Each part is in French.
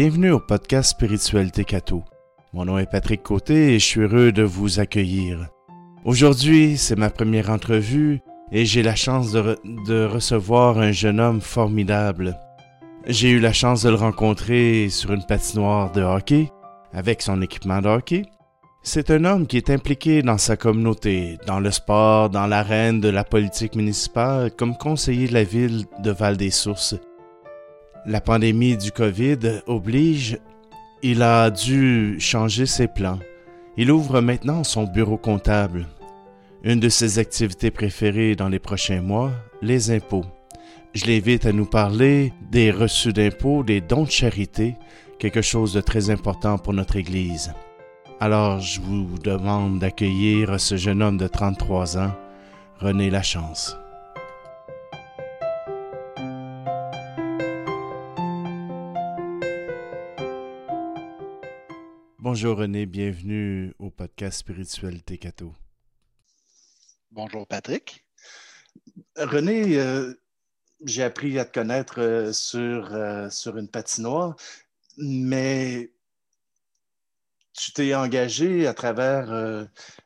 Bienvenue au podcast Spiritualité Cato. Mon nom est Patrick Côté et je suis heureux de vous accueillir. Aujourd'hui, c'est ma première entrevue et j'ai la chance de, de, recevoir un jeune homme formidable. J'ai eu la chance de le rencontrer sur une patinoire de hockey avec son équipement de hockey. C'est un homme qui est impliqué dans sa communauté, dans le sport, dans l'arène de la politique municipale, comme conseiller de la ville de Val-des-Sources. La pandémie du COVID oblige, il a dû changer ses plans. Il ouvre maintenant son bureau comptable. Une de ses activités préférées dans les prochains mois, les impôts. Je l'invite à nous parler des reçus d'impôts, des dons de charité, quelque chose de très important pour notre Église. Alors je vous demande d'accueillir ce jeune homme de 33 ans, René Lachance. Bonjour René, bienvenue au podcast Spiritualité Cato. Bonjour Patrick. René, euh, j'ai appris à te connaître euh, sur, euh, sur une patinoire, mais tu t'es engagé à travers, euh,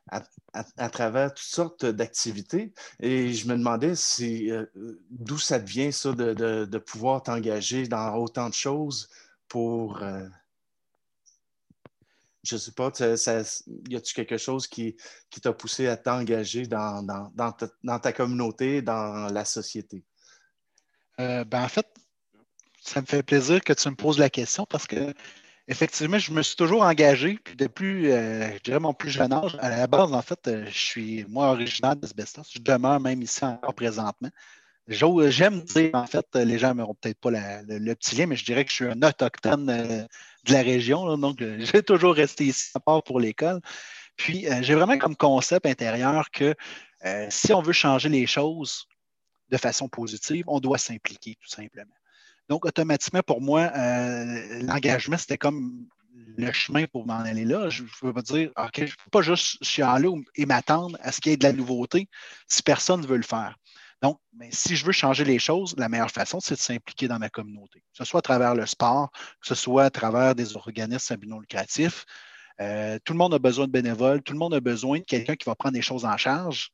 à, à, à, travers toutes sortes d'activités et je me demandais si, euh, d'où ça devient ça de, de, de pouvoir t'engager dans autant de choses pour euh, je ne sais pas, y a-tu quelque chose qui, t'a poussé à t'engager dans, ta, communauté, dans la société? Euh, ben en fait, ça me fait plaisir que tu me poses la question parce que effectivement, je me suis toujours engagé, puis depuis, euh, je dirais mon plus jeune âge, à la base, en fait, euh, je suis, moi, originaire d'Asbestos. Je demeure même ici encore présentement. J'aime dire, en fait, les gens n'auront peut-être pas le, petit lien, mais je dirais que je suis un autochtone de la région. Donc, euh, j'ai toujours resté ici, à part pour l'école. Puis, euh, j'ai vraiment comme concept intérieur que euh, si on veut changer les choses de façon positive, on doit s'impliquer, tout simplement. Donc, automatiquement, pour moi, l'engagement, c'était comme le chemin pour m'en aller là. Je ne veux pas dire, OK, je ne peux pas juste chialer et m'attendre à ce qu'il y ait de la nouveauté si personne ne veut le faire. Donc, mais si je veux changer les choses, la meilleure façon, c'est de s'impliquer dans ma communauté, que ce soit à travers le sport, que ce soit à travers des organismes à but non. Euh, tout le monde a besoin de bénévoles, tout le monde a besoin de quelqu'un qui va prendre des choses en charge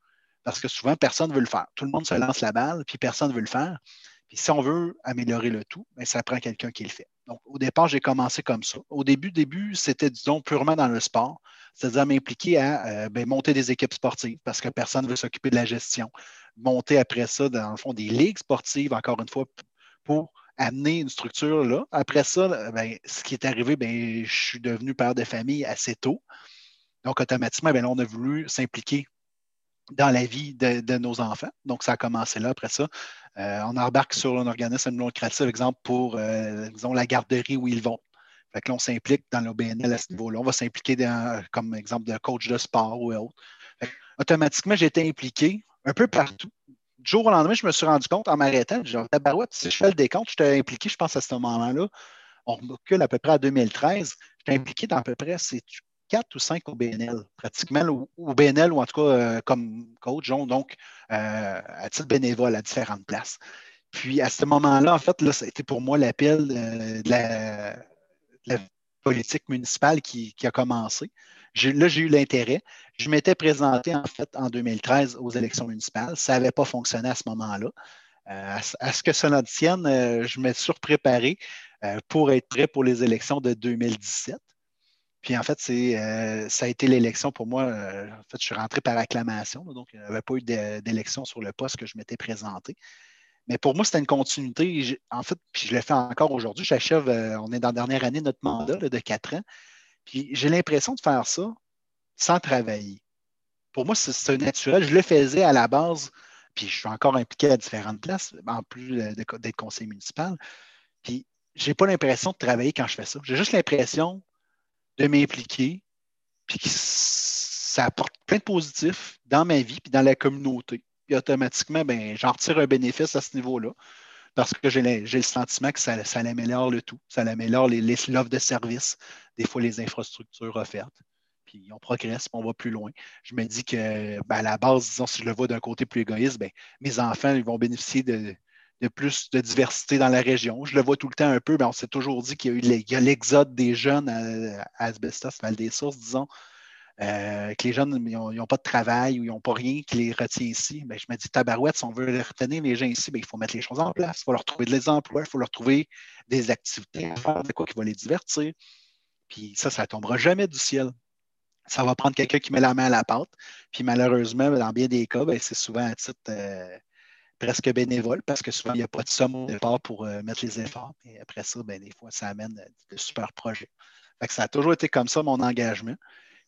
parce que souvent, personne ne veut le faire. Tout le monde se lance la balle, puis personne ne veut le faire. Puis si on veut améliorer le tout, bien, ça prend quelqu'un qui le fait. Donc, au départ, j'ai commencé comme ça. Au début, début, c'était, disons, purement dans le sport, c'est-à-dire m'impliquer à euh, bien, monter des équipes sportives parce que personne ne veut s'occuper de la gestion. Monter après ça, dans le fond, des ligues sportives, encore une fois, pour amener une structure là. Après ça, bien, ce qui est arrivé, bien, je suis devenu père de famille assez tôt. Donc, automatiquement, bien, là, on a voulu s'impliquer dans la vie de, nos enfants. Donc, ça a commencé là. Après ça, euh, on embarque sur un organisme non lucratif, exemple, pour, euh, disons, la garderie où ils vont. Fait que là, on s'implique dans l'OBNL à ce niveau-là. On va s'impliquer comme exemple de coach de sport ou autre. Fait, automatiquement, j'ai été impliqué un peu partout. Du jour au lendemain, je me suis rendu compte en m'arrêtant, genre, tabarouette, si je fais le décompte, j'étais impliqué, je pense, à ce moment-là. On recule à peu près à 2013. J'étais impliqué dans à peu près, c'est quatre ou cinq au BNL, pratiquement au BNL ou en tout cas euh, comme coach, donc euh, à titre bénévole à différentes places. Puis à ce moment-là, en fait, là, ça a été pour moi l'appel euh, de, la, politique municipale qui a commencé. Là, j'ai eu l'intérêt. Je m'étais présenté en fait en 2013 aux élections municipales. Ça n'avait pas fonctionné à ce moment-là. À, à, ce que cela tienne, je me suis surpréparé pour être prêt pour les élections de 2017. Puis en fait, euh, ça a été l'élection pour moi. Euh, en fait, je suis rentré par acclamation, donc il n'y avait pas eu d'élection sur le poste que je m'étais présenté. Mais pour moi, c'était une continuité. En fait, puis je le fais encore aujourd'hui. J'achève, euh, on est dans la dernière année de notre mandat de quatre ans. Puis j'ai l'impression de faire ça sans travailler. Pour moi, c'est naturel. Je le faisais à la base, puis je suis encore impliqué à différentes places, en plus d'être conseiller municipal. Puis je n'ai pas l'impression de travailler quand je fais ça. J'ai juste l'impression de m'impliquer, puis que ça apporte plein de positifs dans ma vie puis dans la communauté. Puis automatiquement, ben, j'en retire un bénéfice à ce niveau-là parce que j'ai le sentiment que ça, ça améliore le tout. Ça améliore l'offre de services, des fois les infrastructures offertes. Puis on progresse, puis on va plus loin. Je me dis que ben, à la base, disons, si je le vois d'un côté plus égoïste, ben, mes enfants ils vont bénéficier de, plus de diversité dans la région. Je le vois tout le temps un peu, mais on s'est toujours dit qu'il y a eu l'exode des jeunes à, Asbestos, Val des Sources, disons, euh, que les jeunes n'ont pas de travail ou ils n'ont pas rien qui les retient ici. Ben, je me dis, tabarouette, si on veut retenir les gens ici, ben, il faut mettre les choses en place. Il faut leur trouver des emplois, il faut leur trouver des activités à faire, de quoi qui va les divertir. Puis ça, ça ne tombera jamais du ciel. Ça va prendre quelqu'un qui met la main à la pâte. Puis malheureusement, dans bien des cas, ben, c'est souvent à titre euh, presque bénévole parce que souvent, il n'y a pas de somme au départ pour euh, mettre les efforts. Et après ça, des fois, ça amène de super projets. ça a toujours été comme ça, mon engagement.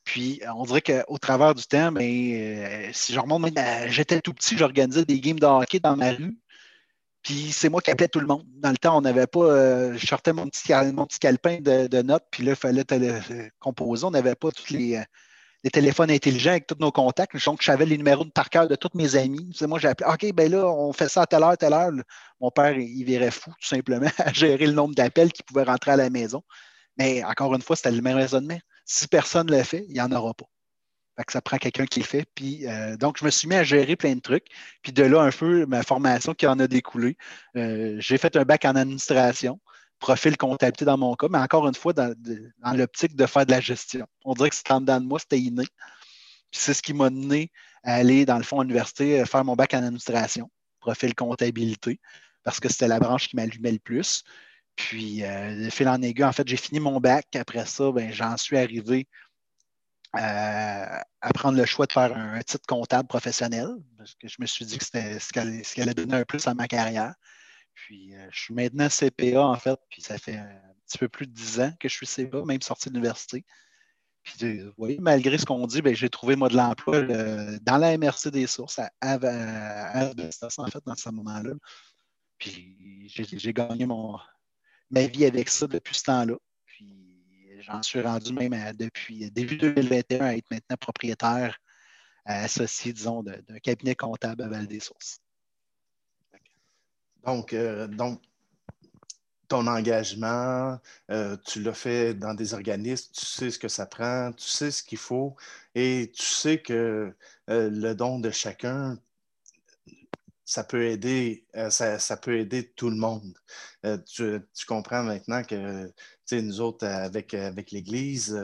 Puis, on dirait qu'au travers du temps, ben, euh, si je remonte, j'étais tout petit, j'organisais des games de hockey dans ma rue. Puis c'est moi qui appelais tout le monde. Dans le temps, on n'avait pas. Euh, je sortais mon petit, mon petit calepin de, notes, puis là, il fallait composer. On n'avait pas tous les, téléphones intelligents avec tous nos contacts. Donc, j'avais les numéros de par cœur de tous mes amis. moi, j'ai appelé, OK, ben là, on fait ça à telle heure, telle heure. Mon père, il verrait fou, tout simplement, à gérer le nombre d'appels qui pouvaient rentrer à la maison. Mais encore une fois, c'était le même raisonnement. Si personne ne le fait, il n'y en aura pas. Ça prend quelqu'un qui le fait. Puis, euh, donc, je me suis mis à gérer plein de trucs. Puis de là, un peu, ma formation qui en a découlé. Euh, j'ai fait un bac en administration profil comptabilité dans mon cas, mais encore une fois, dans, l'optique de faire de la gestion. On dirait que c'était en dedans de moi, c'était inné. c'est ce qui m'a donné à aller, dans le fond, à l'université, euh, faire mon bac en administration, profil comptabilité, parce que c'était la branche qui m'allumait le plus. Puis, euh, fil en aiguille, en fait, j'ai fini mon bac. Après ça, ben, j'en suis arrivé à, euh, à, prendre le choix de faire un, titre comptable professionnel, parce que je me suis dit que c'était ce qui allait donner un plus à ma carrière. Puis euh, je suis maintenant CPA, en fait, puis ça fait un petit peu plus de 10 ans que je suis CPA, même sorti de l'université. Puis, euh, vous voyez, malgré ce qu'on dit, ben, j'ai trouvé, moi, de l'emploi dans la MRC des sources, à, à, en fait, dans ce moment-là. Puis, j'ai gagné mon, ma vie avec ça depuis ce temps-là. Puis, j'en suis rendu même depuis début 2021 à être maintenant propriétaire associé, disons, d'un cabinet comptable à Val-des-Sources. Donc, euh, donc ton engagement, euh, tu l'as fait dans des organismes, tu sais ce que ça prend, tu sais ce qu'il faut et tu sais que euh, le don de chacun, ça peut aider, ça, peut aider tout le monde. Tu, tu, comprends maintenant que nous autres, avec, avec l'Église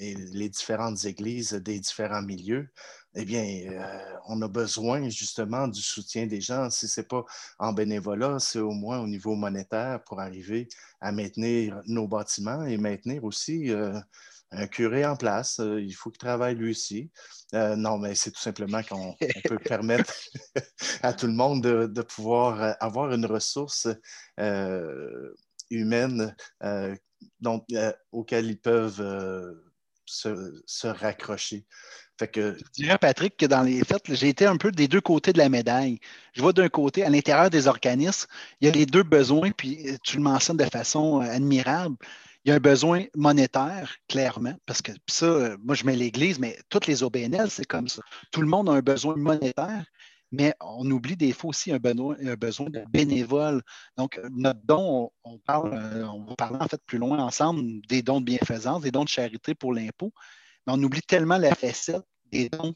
et les différentes églises des différents milieux, eh bien, euh, on a besoin justement du soutien des gens. Si ce n'est pas en bénévolat, c'est au moins au niveau monétaire pour arriver à maintenir nos bâtiments et maintenir aussi euh, un curé en place. Euh, il faut qu'il travaille lui aussi. non, mais c'est tout simplement qu'on peut permettre à tout le monde de, pouvoir avoir une ressource humaine dont, auquel ils peuvent se, se raccrocher. Je dirais, Patrick, que dans les faits, j'ai été un peu des deux côtés de la médaille. Je vois d'un côté, à l'intérieur des organismes, il y a les deux besoins, puis tu le mentionnes de façon euh, admirable. Il y a un besoin monétaire, clairement, parce que ça, euh, moi, je mets l'Église, mais toutes les OBNL, c'est comme ça. Tout le monde a un besoin monétaire, mais on oublie des fois aussi un besoin, un besoin de. Donc, notre don, on, parle, euh, on va parler en fait plus loin ensemble des dons de bienfaisance, des dons de charité pour l'impôt on oublie tellement la facette des dons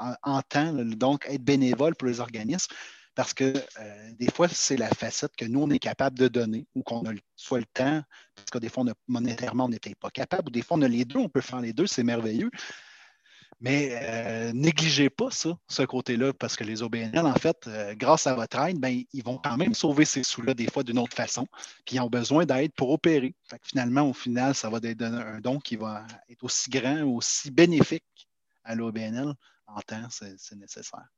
euh, en, temps, donc être bénévole pour les organismes, parce que euh, des fois, c'est la facette que nous, on est capable de donner ou qu'on a soit le temps, parce que des fois, monétairement, on n'était pas capable, ou des fois, on a les deux, on peut faire les deux, c'est merveilleux. Mais euh, négligez pas ça, ce côté-là, parce que les OBNL, en fait, euh, grâce à votre aide, ben, ils vont quand même sauver ces sous-là des fois d'une autre façon, puis ils ont besoin d'aide pour opérer. finalement, au final, ça va être un don qui va être aussi grand, aussi bénéfique à l'OBNL en temps, c'est nécessaire.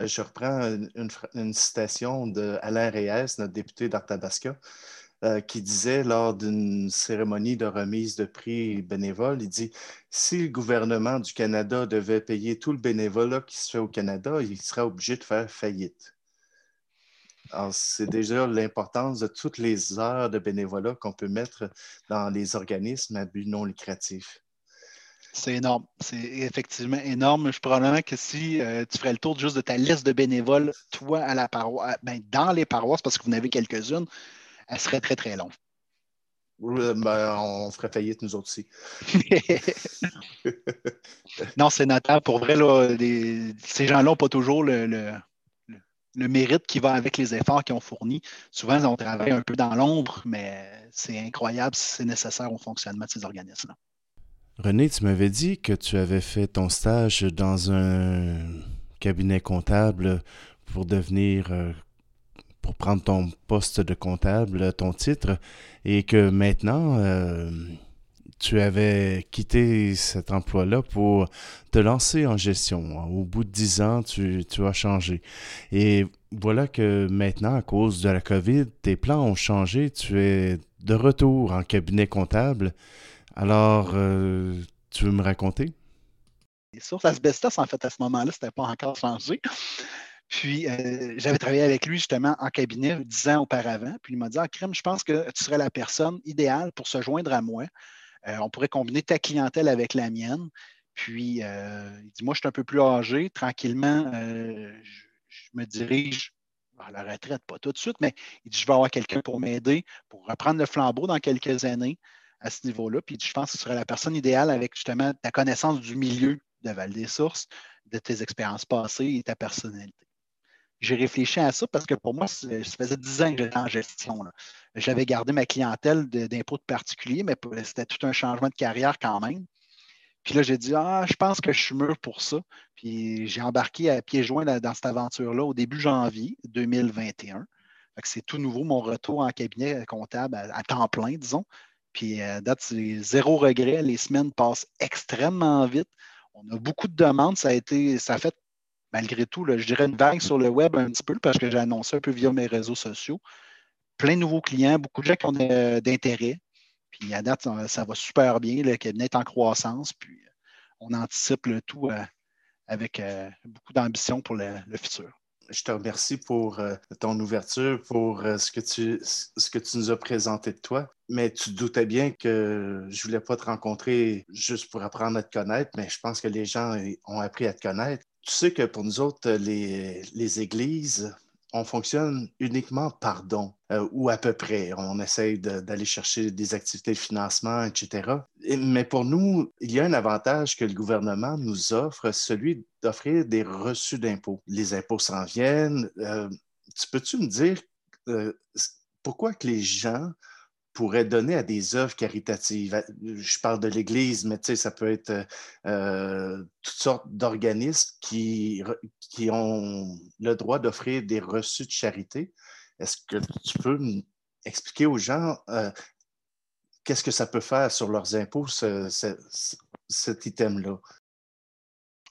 Euh, je reprends une, une citation d'Alain Reyes, notre député d'Arthabasca. Euh, qui disait lors d'une cérémonie de remise de prix bénévole, il dit, si le gouvernement du Canada devait payer tout le bénévolat qui se fait au Canada, il serait obligé de faire faillite. c'est déjà l'importance de toutes les heures de bénévolat qu'on peut mettre dans les organismes à but non lucratif. C'est énorme. C'est effectivement énorme. Je probablement que si euh, tu ferais le tour juste de ta liste de bénévoles, toi, à la paroisse, ben, dans les paroisses, parce que vous en avez quelques-unes, elle serait très, très longue. Ben, on ferait faillite nous autres aussi. non, c'est notable. Pour vrai, ces gens-là n'ont pas toujours le, le mérite qui va avec les efforts qu'ils ont fournis. Souvent, on travaille un peu dans l'ombre, mais c'est incroyable si c'est nécessaire au fonctionnement de ces organismes-là. René, tu m'avais dit que tu avais fait ton stage dans un cabinet comptable pour devenir, euh, pour prendre ton poste de comptable, ton titre, et que maintenant, euh, tu avais quitté cet emploi-là pour te lancer en gestion. Au bout de dix ans, tu, as changé. Et voilà que maintenant, à cause de la COVID, tes plans ont changé. Tu es de retour en cabinet comptable. Alors, euh, tu veux me raconter? Les sources asbestos, en fait, à ce moment-là, ce n'était pas encore changé. Puis, euh, j'avais travaillé avec lui justement en cabinet dix ans auparavant. Puis, il m'a dit Ah, Crème, je pense que tu serais la personne idéale pour se joindre à moi. Euh, on pourrait combiner ta clientèle avec la mienne. Puis, il dit, moi, je suis un peu plus âgé. Tranquillement, euh, je, me dirige à la retraite, pas tout de suite, mais il dit, je vais avoir quelqu'un pour m'aider, pour reprendre le flambeau dans quelques années à ce niveau-là. Puis, je pense que ce serait la personne idéale avec justement ta connaissance du milieu de Val-des-Sources, de tes expériences passées et ta personnalité j'ai réfléchi à ça parce que pour moi, ça faisait 10 ans que j'étais en gestion. J'avais gardé ma clientèle d'impôts de, particuliers, mais c'était tout un changement de carrière quand même. Puis là, j'ai dit, ah, je pense que je suis mûr pour ça. Puis j'ai embarqué à pieds joints dans cette aventure-là au début janvier 2021. C'est tout nouveau, mon retour en cabinet comptable à, temps plein, disons. Puis à date, c'est zéro regret. Les semaines passent extrêmement vite. On a beaucoup de demandes. Ça a été, ça fait malgré tout, je dirais une vague sur le web un petit peu parce que j'ai annoncé un peu via mes réseaux sociaux. Plein de nouveaux clients, beaucoup de gens qui ont d'intérêt. Puis à date, ça, va super bien. Le cabinet est en croissance. Puis on anticipe le tout euh, avec euh, beaucoup d'ambition pour le, futur. Je te remercie pour euh, ton ouverture, pour ce, que tu, ce que tu nous as présenté de toi. Mais tu doutais bien que je voulais pas te rencontrer juste pour apprendre à te connaître, mais je pense que les gens ont appris à te connaître tu sais que pour nous autres, les, églises, on fonctionne uniquement par don, euh, ou à peu près. On essaye d'aller chercher des activités de financement, etc. mais pour nous, il y a un avantage que le gouvernement nous offre, celui d'offrir des reçus d'impôts. Les impôts s'en viennent. Euh, tu peux-tu me dire euh, pourquoi que les gens pourrait donner à des œuvres caritatives. Je parle de l'Église, mais ça peut être euh, toutes sortes d'organismes qui, qui ont le droit d'offrir des reçus de charité. Est-ce que tu peux expliquer aux gens euh, qu'est-ce que ça peut faire sur leurs impôts, cet item-là?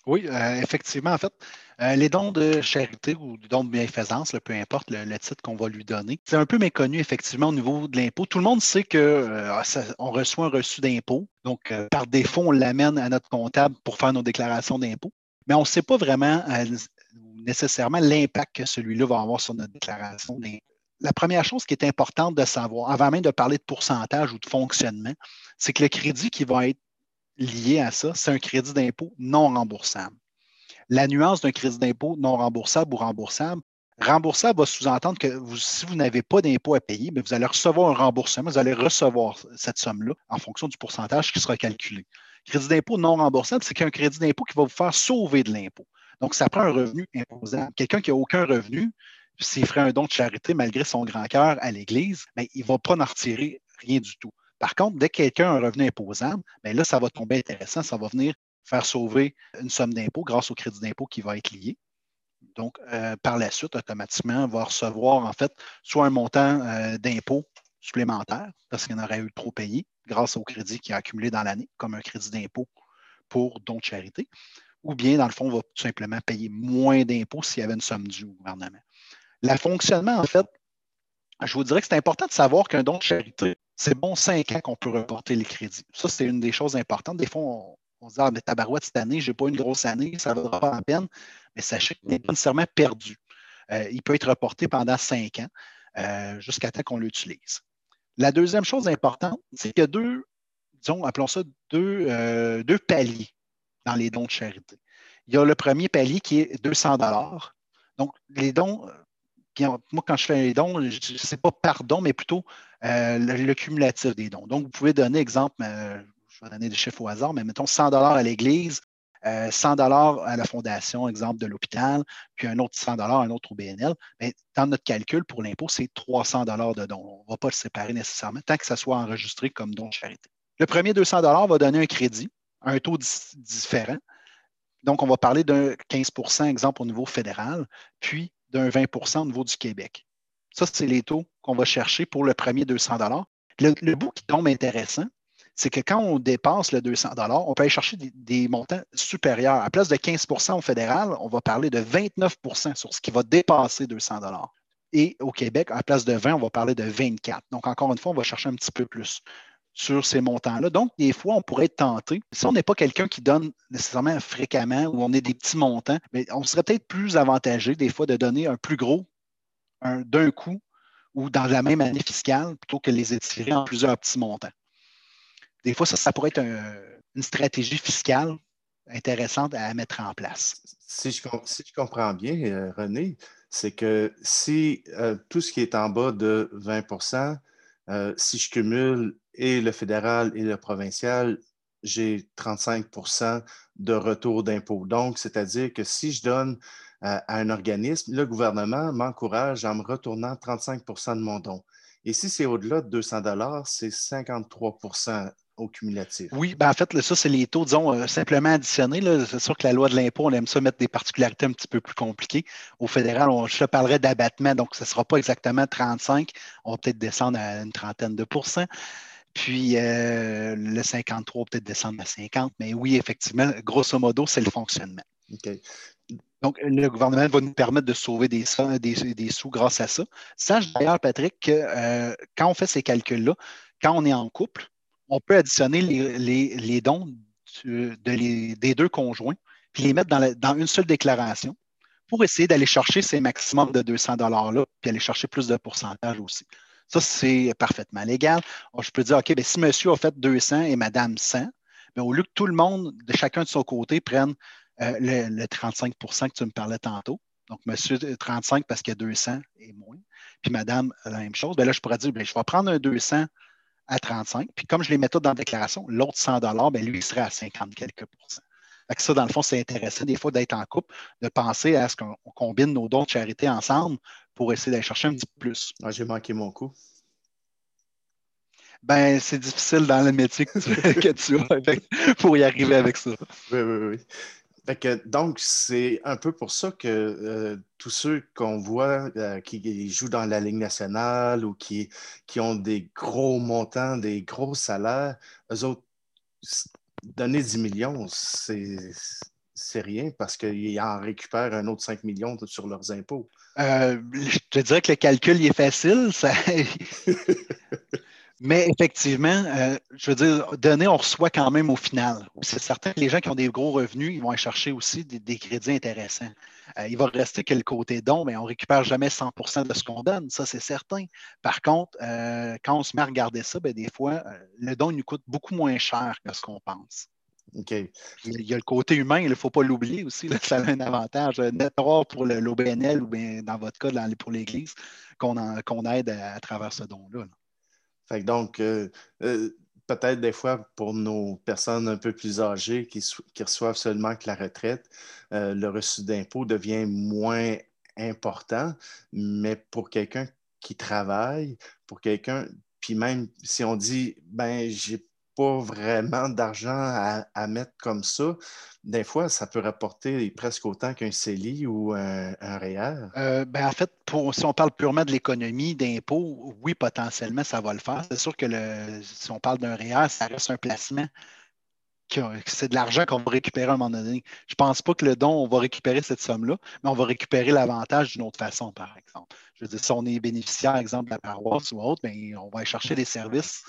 Oui, euh, effectivement, en fait, euh, les dons de charité ou dons de bienfaisance, peu importe le, titre qu'on va lui donner, c'est un peu méconnu, effectivement, au niveau de l'impôt. Tout le monde sait qu'on euh, reçoit un reçu d'impôt. Donc, par défaut, on l'amène à notre comptable pour faire nos déclarations d'impôt. Mais on ne sait pas vraiment nécessairement l'impact que celui-là va avoir sur notre déclaration d'impôt. La première chose qui est importante de savoir, avant même de parler de pourcentage ou de fonctionnement, c'est que le crédit qui va être lié à ça, c'est un crédit d'impôt non remboursable. La nuance d'un crédit d'impôt non remboursable ou remboursable, remboursable va sous-entendre que si vous n'avez pas d'impôt à payer, mais vous allez recevoir un remboursement, vous allez recevoir cette somme-là en fonction du pourcentage qui sera calculé. Crédit d'impôt non remboursable, c'est qu'un crédit d'impôt qui va vous faire sauver de l'impôt. Donc, ça prend un revenu imposable. Quelqu'un qui n'a aucun revenu, s'il ferait un don de charité malgré son grand cœur à l'Église, mais ben, il ne va pas en retirer rien du tout. Par contre, dès que quelqu'un a un revenu imposable, bien là, ça va tomber intéressant. Ça va venir faire sauver une somme d'impôt grâce au crédit d'impôt qui va être lié. Donc, euh, par la suite, automatiquement, va recevoir en fait soit un montant euh, d'impôt supplémentaire parce qu'il en aurait eu trop payé grâce au crédit qui a accumulé dans l'année, comme un crédit d'impôt pour don de charité, ou bien, dans le fond, on va tout simplement payer moins d'impôts s'il y avait une somme due au gouvernement. Le fonctionnement, en fait, je vous dirais que c'est important de savoir qu'un don de charité, c'est bon cinq ans qu'on peut reporter les crédits. Ça, c'est une des choses importantes. Des fois, on, se dit, ah, mais tabarouette, cette année, je n'ai pas une grosse année, ça ne vaudra pas la peine. Mais sachez qu'il n'est pas nécessairement perdu. Euh, il peut être reporté pendant cinq ans euh, jusqu'à temps qu'on l'utilise. La deuxième chose importante, c'est qu'il y a deux, disons, appelons ça deux, euh, deux paliers dans les dons de charité. Il y a le premier palier qui est 200 Donc, les dons, moi, quand je fais les dons, ce n'est pas par don, mais plutôt le, cumulatif des dons. Donc, vous pouvez donner, exemple, je vais donner des chiffres au hasard, mais mettons 100 à l'Église, 100 euh, dollars à la fondation, exemple de l'hôpital, puis un autre 100 dollars, un autre au BNL, dans notre calcul pour l'impôt, c'est 300 dollars de don. On ne va pas le séparer nécessairement tant que ça soit enregistré comme don de charité. Le premier 200 dollars va donner un crédit, un taux différent. Donc, on va parler d'un 15% exemple au niveau fédéral, puis d'un 20% au niveau du Québec. Ça, c'est les taux qu'on va chercher pour le premier 200 le, le bout qui tombe intéressant, c'est que quand on dépasse le 200 on peut aller chercher des, montants supérieurs. À place de 15 au fédéral, on va parler de 29% sur ce qui va dépasser 200 Et au Québec, à place de 20, on va parler de 24. Donc, encore une fois, on va chercher un petit peu plus sur ces montants-là. Donc, des fois, on pourrait être tenté. Si on n'est pas quelqu'un qui donne nécessairement fréquemment ou on est des petits montants, mais on serait peut-être plus avantagé des fois de donner un plus gros d'un coup ou dans la même année fiscale plutôt que les étirer en plusieurs petits montants des fois, ça, pourrait être une stratégie fiscale intéressante à mettre en place. Si je, comprends bien, euh, René, c'est que si euh, tout ce qui est en bas de 20% euh, si je cumule et le fédéral et le provincial, j'ai 35% de retour d'impôt. Donc, c'est-à-dire que si je donne à un organisme, le gouvernement m'encourage en me retournant 35% de mon don. Et si c'est au-delà de 200 c'est 53 au cumulatif. Oui, ben en fait, ça, c'est les taux, disons, euh, simplement additionnés. C'est sûr que la loi de l'impôt, on aime ça mettre des particularités un petit peu plus compliquées. Au fédéral, on, je te parlerai d'abattement, donc ce ne sera pas exactement 35. On va peut-être descendre à une trentaine de pourcents. Puis euh, le 53 peut-être descendre à 50. Mais oui, effectivement, grosso modo, c'est le fonctionnement. OK. Donc, le gouvernement va nous permettre de sauver des, des, sous grâce à ça. Sache d'ailleurs, Patrick, que euh, quand on fait ces calculs-là, quand on est en couple, on peut additionner les, dons des deux conjoints, puis les mettre dans, une seule déclaration pour essayer d'aller chercher ces maximums de 200 $-là, puis aller chercher plus de pourcentage aussi. Ça, c'est parfaitement légal. je peux dire, OK, bien, si monsieur a fait 200 et madame 100, bien, au lieu que tout le monde, de chacun de son côté, prenne euh, le, 35% que tu me parlais tantôt, donc monsieur 35 parce qu'il y a 200 et moins, puis madame la même chose, bien là, je pourrais dire, je vais prendre un 200 à 35. Puis comme je les mets tous dans la déclaration, l'autre 100 ben, lui, il serait à 50 quelques pourcents. ça, dans le fond, c'est intéressant des fois d'être en couple, de penser à ce qu'on combine nos dons de charité ensemble pour essayer d'aller chercher un petit peu plus. Ah, J'ai manqué mon coup. Ben, c'est difficile dans le métier que tu, as pour y arriver avec ça. Oui, oui, oui donc, c'est un peu pour ça que euh, tous ceux qu'on voit euh, qui jouent dans la Ligue nationale ou qui, qui ont des gros montants, des gros salaires, eux autres, donner 10 millions, c'est rien parce qu'ils en récupèrent un autre 5 millions sur leurs impôts. Euh, je te dirais que le calcul il est facile. Ça... Mais effectivement, euh, je veux dire, donner, on reçoit quand même au final. C'est certain que les gens qui ont des gros revenus, ils vont aller chercher aussi des, crédits intéressants. Euh, il va rester que le côté don, mais on ne récupère jamais 100% de ce qu'on donne, ça c'est certain. Par contre, euh, quand on se met à regarder ça, ben, des fois, le don nous coûte beaucoup moins cher que ce qu'on pense. OK. Il y a le côté humain, il ne faut pas l'oublier aussi. ça a un avantage net pour l'OBNL ou bien dans votre cas pour l'Église qu'on aide à, travers ce don-là. là donc, euh, euh, peut-être des fois pour nos personnes un peu plus âgées qui, reçoivent seulement que la retraite, euh, le reçu d'impôt devient moins important, mais pour quelqu'un qui travaille, pour quelqu'un, puis même si on dit, ben, j'ai pas vraiment d'argent à, mettre comme ça, des fois, ça peut rapporter presque autant qu'un CELI ou un, un REER. Euh, ben, en fait, si on parle purement de l'économie, d'impôts, oui, potentiellement, ça va le faire. C'est sûr que si on parle d'un REER, ça reste un placement. C'est de l'argent qu'on va récupérer à un moment donné. Je ne pense pas que le don, on va récupérer cette somme-là, mais on va récupérer l'avantage d'une autre façon, par exemple. Je veux dire, si on est bénéficiaire, exemple, de la paroisse ou autre, bien, on va aller chercher des services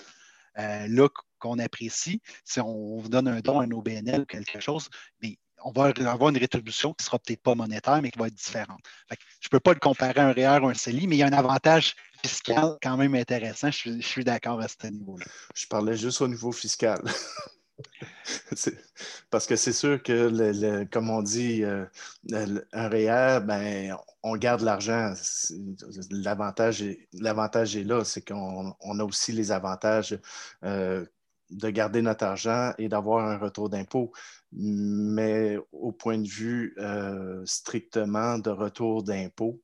là qu'on apprécie. Si on vous donne un don un OBNL ou quelque chose, mais on va avoir une rétribution qui ne sera peut-être pas monétaire, mais qui va être différente. je ne peux pas le comparer à un REER ou un CELI, mais il y a un avantage fiscal quand même intéressant. Je, suis d'accord à ce niveau-là. Je parlais juste au niveau fiscal. Parce que c'est sûr que, comme on dit, euh, un REER, ben, on garde l'argent. L'avantage est, est, là, c'est qu'on a aussi les avantages euh, de garder notre argent et d'avoir un retour d'impôt. Mais au point de vue euh, strictement de retour d'impôt,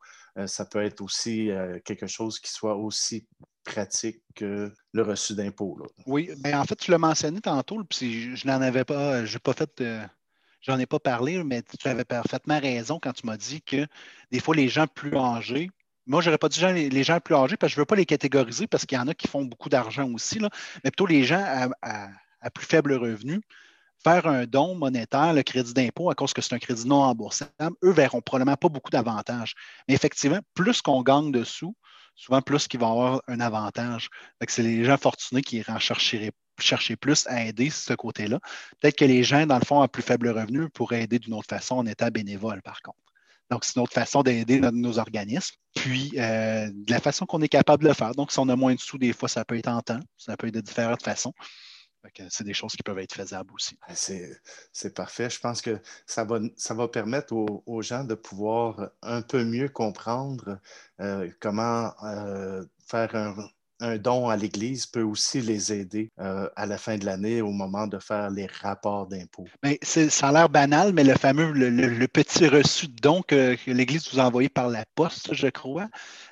ça peut être aussi quelque chose qui soit aussi pratique que le reçu d'impôt. Oui, mais en fait, tu l'as mentionné tantôt, puis je n'en avais pas, j'ai pas fait. J'en ai pas parlé, mais tu avais parfaitement raison quand tu m'as dit que des fois, les gens plus âgés moi, je n'aurais pas dit les gens plus âgés parce que je ne veux pas les catégoriser parce qu'il y en a qui font beaucoup d'argent aussi, là, mais plutôt les gens à, plus faible revenu. Faire un don monétaire, le crédit d'impôt, à cause que c'est un crédit non remboursable, eux verront probablement pas beaucoup d'avantages. Mais effectivement, plus qu'on gagne de sous, souvent plus qu'ils vont avoir un avantage. C'est les gens fortunés qui chercher, chercher plus à aider ce côté-là. Peut-être que les gens, dans le fond, à plus faible revenu pourraient aider d'une autre façon en état bénévole, par contre. Donc, c'est une autre façon d'aider nos, organismes. Puis, euh, de la façon qu'on est capable de le faire. Donc, si on a moins de sous, des fois, ça peut être en temps, ça peut être de différentes façons. C'est des choses qui peuvent être faisables aussi. C'est parfait. Je pense que ça va, ça va permettre aux, gens de pouvoir un peu mieux comprendre euh, comment euh, faire un, un don à l'Église peut aussi les aider euh, à la fin de l'année au moment de faire les rapports d'impôts. ça a l'air banal, mais le fameux, le, petit reçu de don que, l'Église vous a envoyé par la poste, je crois,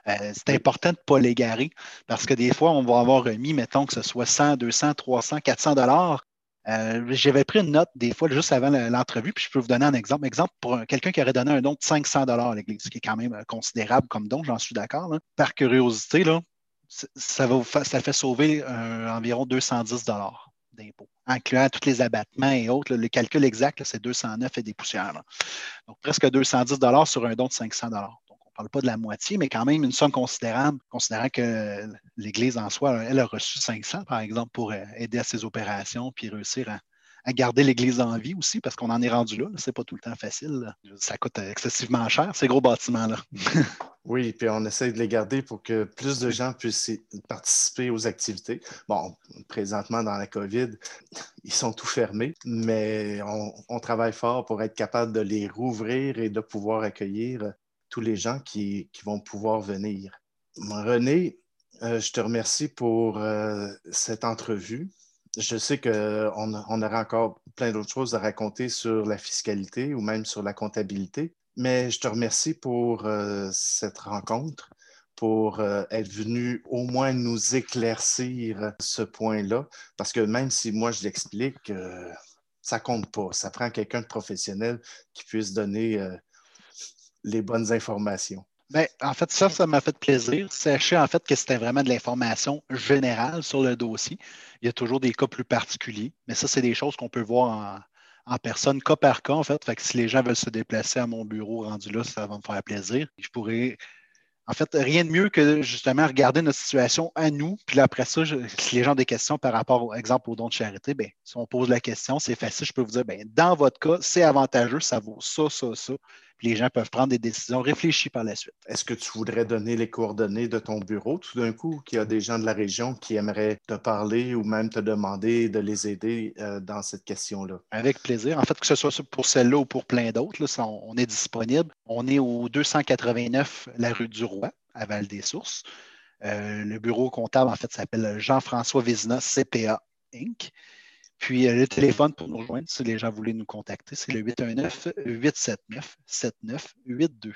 euh, c'est important de ne pas l'égarer parce que des fois, on va avoir remis, mettons que ce soit 100, 200, 300, 400 dollars. Euh, j'avais pris une note des fois juste avant l'entrevue, puis je peux vous donner un exemple. Exemple pour quelqu'un qui aurait donné un don de 500 dollars à l'Église, ce qui est quand même considérable comme don, j'en suis d'accord. Par curiosité, là, ça, ça fait sauver euh, environ 210 d'impôts, incluant tous les abattements et autres. le calcul exact, c'est 209 et des poussières. Donc, presque 210 sur un don de 500 Donc, on ne parle pas de la moitié, mais quand même une somme considérable, considérant que l'Église en soi, elle a reçu 500, par exemple, pour euh, aider à ses opérations puis réussir à, à garder l'Église en vie aussi, parce qu'on en est rendu là. C'est pas tout le temps facile. Ça coûte excessivement cher, ces gros bâtiments-là. oui, puis on essaie de les garder pour que plus de gens puissent participer aux activités. Bon, présentement, dans la COVID, ils sont tout fermés, mais on, travaille fort pour être capable de les rouvrir et de pouvoir accueillir tous les gens qui, vont pouvoir venir. René, euh, je te remercie pour euh, cette entrevue je sais qu'on on aura encore plein d'autres choses à raconter sur la fiscalité ou même sur la comptabilité, mais je te remercie pour euh, cette rencontre, pour euh, être venu au moins nous éclaircir ce point-là, parce que même si moi je l'explique, euh, ça compte pas. Ça prend quelqu'un de professionnel qui puisse donner les bonnes informations. Bien, en fait, ça, ça m'a fait plaisir. Sachez en fait que c'était vraiment de l'information générale sur le dossier. Il y a toujours des cas plus particuliers, mais ça, c'est des choses qu'on peut voir en, personne, cas par cas, en fait. Fait que si les gens veulent se déplacer à mon bureau rendu là, ça va me faire plaisir. Je pourrais en fait, rien de mieux que justement regarder notre situation à nous. Puis après ça, si les gens ont des questions par rapport, au exemple, au don de charité, bien, si on pose la question, c'est facile. Je peux vous dire, bien, dans votre cas, c'est avantageux, ça vaut ça, ça, ça les gens peuvent prendre des décisions réfléchies par la suite. Est-ce que tu voudrais donner les coordonnées de ton bureau tout d'un coup, qu'il y a des gens de la région qui aimeraient te parler ou même te demander de les aider euh, dans cette question-là? Avec plaisir. En fait, que ce soit pour celle-là ou pour plein d'autres, on est disponible. On est au 289 la rue du Roi, à Val-des-Sources. Euh, le bureau comptable, en fait, s'appelle Jean-François Vézina, CPA Inc. Puis euh, le téléphone pour nous rejoindre, si les gens voulaient nous contacter, c'est le 819-879-7982.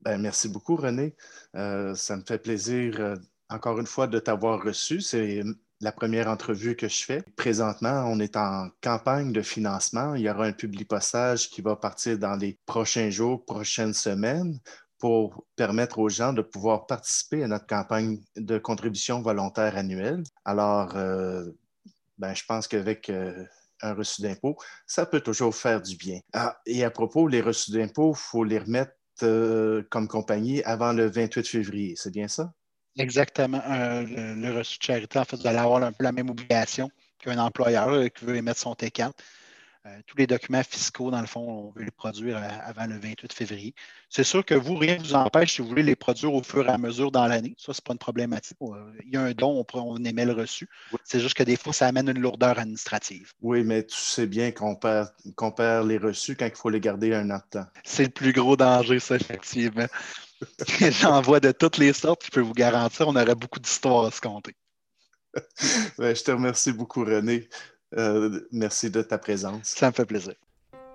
Ben, merci beaucoup, René. Euh, ça me fait plaisir, euh, encore une fois, de t'avoir reçu. C'est la première entrevue que je fais. Présentement, on est en campagne de financement. Il y aura un publipostage qui va partir dans les prochains jours, prochaines semaines pour permettre aux gens de pouvoir participer à notre campagne de contribution volontaire annuelle. Alors, ben, je pense qu'avec euh, un reçu d'impôt, ça peut toujours faire du bien. Ah, et à propos, les reçus d'impôt, il faut les remettre euh, comme compagnie avant le 28 février. C'est bien ça? Exactement. Euh, le, reçu de charité, en fait, vous allez avoir un peu la même obligation qu'un employeur qui veut émettre son T4. Euh, tous les documents fiscaux, dans le fond, on veut les produire euh, avant le 28 février. C'est sûr que vous, rien ne vous empêche si vous voulez les produire au fur et à mesure dans l'année. Ça, ce n'est pas une problématique. Euh, il y a un don, on, émet le reçu. C'est juste que des fois, ça amène une lourdeur administrative. Oui, mais tu sais bien qu'on perd, perd les reçus quand il faut les garder un an de temps. C'est le plus gros danger, ça, effectivement. J'en vois de toutes les sortes. Je peux vous garantir, on aurait beaucoup d'histoires à se compter. Ben, je te remercie beaucoup, René. Euh, merci de ta présence. Ça me fait plaisir.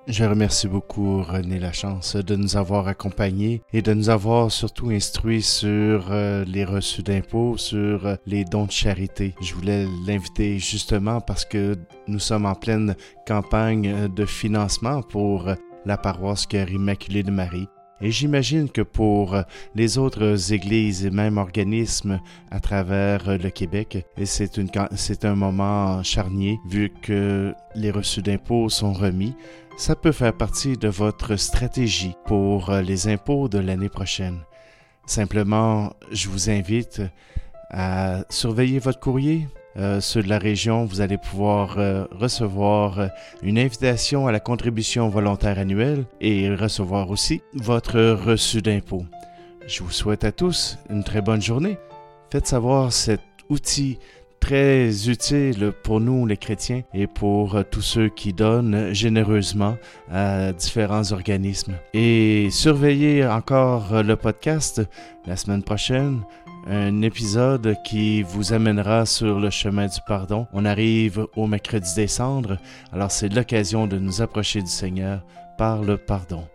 Je remercie beaucoup René Lachance de nous avoir accompagnés et de nous avoir surtout instruits sur euh, les reçus d'impôts, sur euh, les dons de charité. Je voulais l'inviter justement parce que nous sommes en pleine campagne de financement pour la paroisse Cœur Immaculé de Marie. Et j'imagine que pour les autres églises et même organismes à travers le Québec, c'est, une, c'est un moment charnier vu que les reçus d'impôts sont remis. Ça peut faire partie de votre stratégie pour les impôts de l'année prochaine. Simplement, je vous invite à surveiller votre courrier, euh, ceux de la région, vous allez pouvoir euh, recevoir euh, une invitation à la contribution volontaire annuelle et recevoir aussi votre reçu d'impôt. Je vous souhaite à tous une très bonne journée. Faites savoir cet outil très utile pour nous les chrétiens et pour tous ceux qui donnent généreusement à différents organismes. Et surveillez encore le podcast la semaine prochaine un épisode qui vous amènera sur le chemin du pardon. On arrive au mercredi des cendres, alors c'est l'occasion de nous approcher du Seigneur par le pardon.